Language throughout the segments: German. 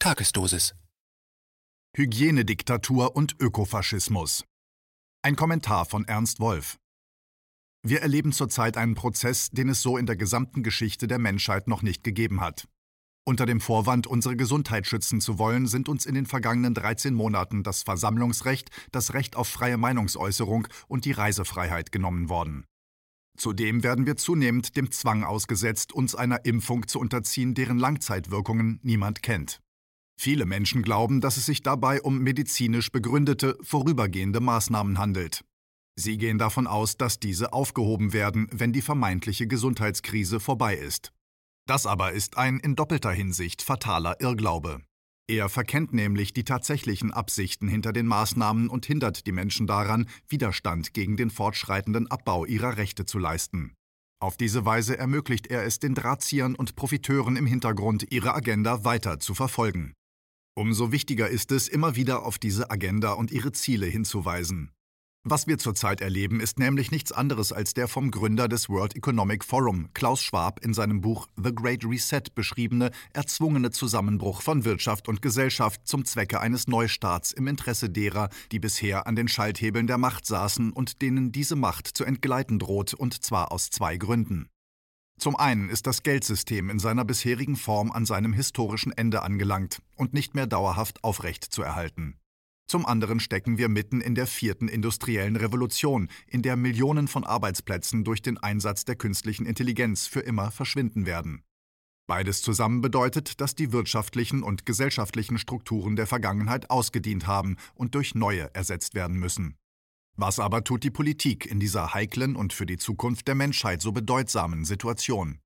Tagesdosis. Hygienediktatur und Ökofaschismus. Ein Kommentar von Ernst Wolf. Wir erleben zurzeit einen Prozess, den es so in der gesamten Geschichte der Menschheit noch nicht gegeben hat. Unter dem Vorwand, unsere Gesundheit schützen zu wollen, sind uns in den vergangenen 13 Monaten das Versammlungsrecht, das Recht auf freie Meinungsäußerung und die Reisefreiheit genommen worden. Zudem werden wir zunehmend dem Zwang ausgesetzt, uns einer Impfung zu unterziehen, deren Langzeitwirkungen niemand kennt. Viele Menschen glauben, dass es sich dabei um medizinisch begründete, vorübergehende Maßnahmen handelt. Sie gehen davon aus, dass diese aufgehoben werden, wenn die vermeintliche Gesundheitskrise vorbei ist. Das aber ist ein in doppelter Hinsicht fataler Irrglaube. Er verkennt nämlich die tatsächlichen Absichten hinter den Maßnahmen und hindert die Menschen daran, Widerstand gegen den fortschreitenden Abbau ihrer Rechte zu leisten. Auf diese Weise ermöglicht er es den Drahtziehern und Profiteuren im Hintergrund, ihre Agenda weiter zu verfolgen. Umso wichtiger ist es, immer wieder auf diese Agenda und ihre Ziele hinzuweisen. Was wir zurzeit erleben, ist nämlich nichts anderes als der vom Gründer des World Economic Forum, Klaus Schwab, in seinem Buch The Great Reset beschriebene erzwungene Zusammenbruch von Wirtschaft und Gesellschaft zum Zwecke eines Neustarts im Interesse derer, die bisher an den Schalthebeln der Macht saßen und denen diese Macht zu entgleiten droht, und zwar aus zwei Gründen. Zum einen ist das Geldsystem in seiner bisherigen Form an seinem historischen Ende angelangt und nicht mehr dauerhaft aufrecht zu erhalten. Zum anderen stecken wir mitten in der vierten industriellen Revolution, in der Millionen von Arbeitsplätzen durch den Einsatz der künstlichen Intelligenz für immer verschwinden werden. Beides zusammen bedeutet, dass die wirtschaftlichen und gesellschaftlichen Strukturen der Vergangenheit ausgedient haben und durch neue ersetzt werden müssen. Was aber tut die Politik in dieser heiklen und für die Zukunft der Menschheit so bedeutsamen Situation?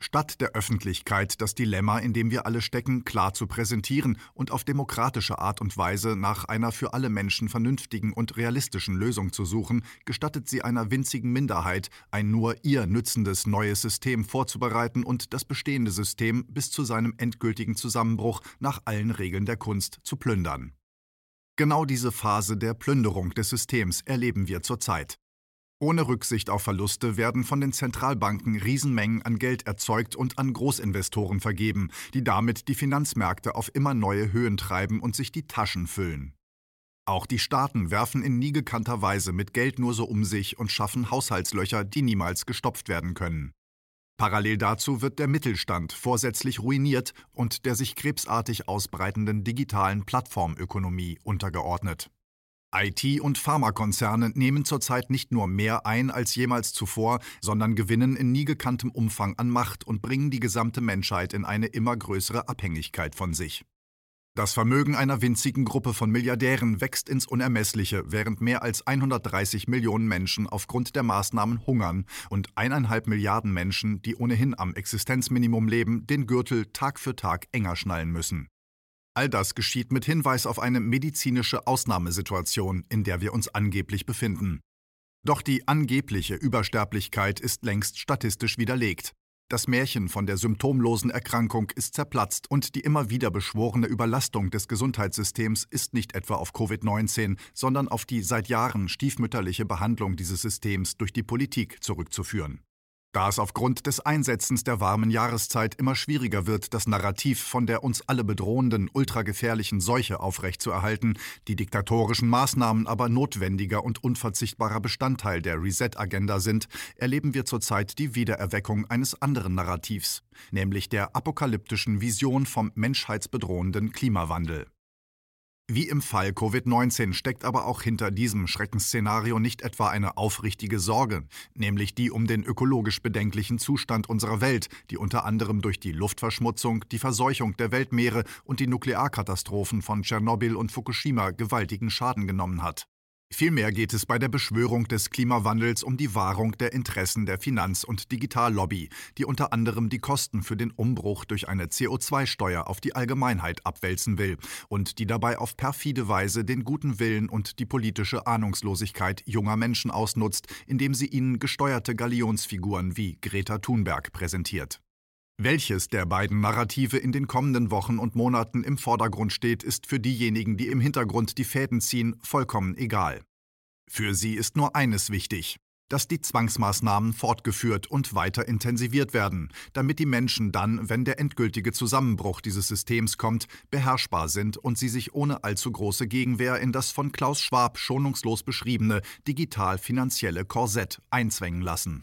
Statt der Öffentlichkeit das Dilemma, in dem wir alle stecken, klar zu präsentieren und auf demokratische Art und Weise nach einer für alle Menschen vernünftigen und realistischen Lösung zu suchen, gestattet sie einer winzigen Minderheit, ein nur ihr nützendes neues System vorzubereiten und das bestehende System bis zu seinem endgültigen Zusammenbruch nach allen Regeln der Kunst zu plündern. Genau diese Phase der Plünderung des Systems erleben wir zurzeit. Ohne Rücksicht auf Verluste werden von den Zentralbanken Riesenmengen an Geld erzeugt und an Großinvestoren vergeben, die damit die Finanzmärkte auf immer neue Höhen treiben und sich die Taschen füllen. Auch die Staaten werfen in nie gekannter Weise mit Geld nur so um sich und schaffen Haushaltslöcher, die niemals gestopft werden können. Parallel dazu wird der Mittelstand vorsätzlich ruiniert und der sich krebsartig ausbreitenden digitalen Plattformökonomie untergeordnet. IT- und Pharmakonzerne nehmen zurzeit nicht nur mehr ein als jemals zuvor, sondern gewinnen in nie gekanntem Umfang an Macht und bringen die gesamte Menschheit in eine immer größere Abhängigkeit von sich. Das Vermögen einer winzigen Gruppe von Milliardären wächst ins Unermessliche, während mehr als 130 Millionen Menschen aufgrund der Maßnahmen hungern und eineinhalb Milliarden Menschen, die ohnehin am Existenzminimum leben, den Gürtel Tag für Tag enger schnallen müssen. All das geschieht mit Hinweis auf eine medizinische Ausnahmesituation, in der wir uns angeblich befinden. Doch die angebliche Übersterblichkeit ist längst statistisch widerlegt. Das Märchen von der symptomlosen Erkrankung ist zerplatzt und die immer wieder beschworene Überlastung des Gesundheitssystems ist nicht etwa auf Covid-19, sondern auf die seit Jahren stiefmütterliche Behandlung dieses Systems durch die Politik zurückzuführen. Da es aufgrund des Einsetzens der warmen Jahreszeit immer schwieriger wird, das Narrativ von der uns alle bedrohenden, ultragefährlichen Seuche aufrechtzuerhalten, die diktatorischen Maßnahmen aber notwendiger und unverzichtbarer Bestandteil der Reset-Agenda sind, erleben wir zurzeit die Wiedererweckung eines anderen Narrativs, nämlich der apokalyptischen Vision vom menschheitsbedrohenden Klimawandel. Wie im Fall Covid-19 steckt aber auch hinter diesem Schreckensszenario nicht etwa eine aufrichtige Sorge, nämlich die um den ökologisch bedenklichen Zustand unserer Welt, die unter anderem durch die Luftverschmutzung, die Verseuchung der Weltmeere und die Nuklearkatastrophen von Tschernobyl und Fukushima gewaltigen Schaden genommen hat. Vielmehr geht es bei der Beschwörung des Klimawandels um die Wahrung der Interessen der Finanz- und Digitallobby, die unter anderem die Kosten für den Umbruch durch eine CO2-Steuer auf die Allgemeinheit abwälzen will und die dabei auf perfide Weise den guten Willen und die politische Ahnungslosigkeit junger Menschen ausnutzt, indem sie ihnen gesteuerte Galionsfiguren wie Greta Thunberg präsentiert. Welches der beiden Narrative in den kommenden Wochen und Monaten im Vordergrund steht, ist für diejenigen, die im Hintergrund die Fäden ziehen, vollkommen egal. Für sie ist nur eines wichtig. dass die Zwangsmaßnahmen fortgeführt und weiter intensiviert werden, damit die Menschen dann, wenn der endgültige Zusammenbruch dieses Systems kommt, beherrschbar sind und sie sich ohne allzu große Gegenwehr in das von Klaus Schwab schonungslos beschriebene digital-finanzielle Korsett einzwängen lassen.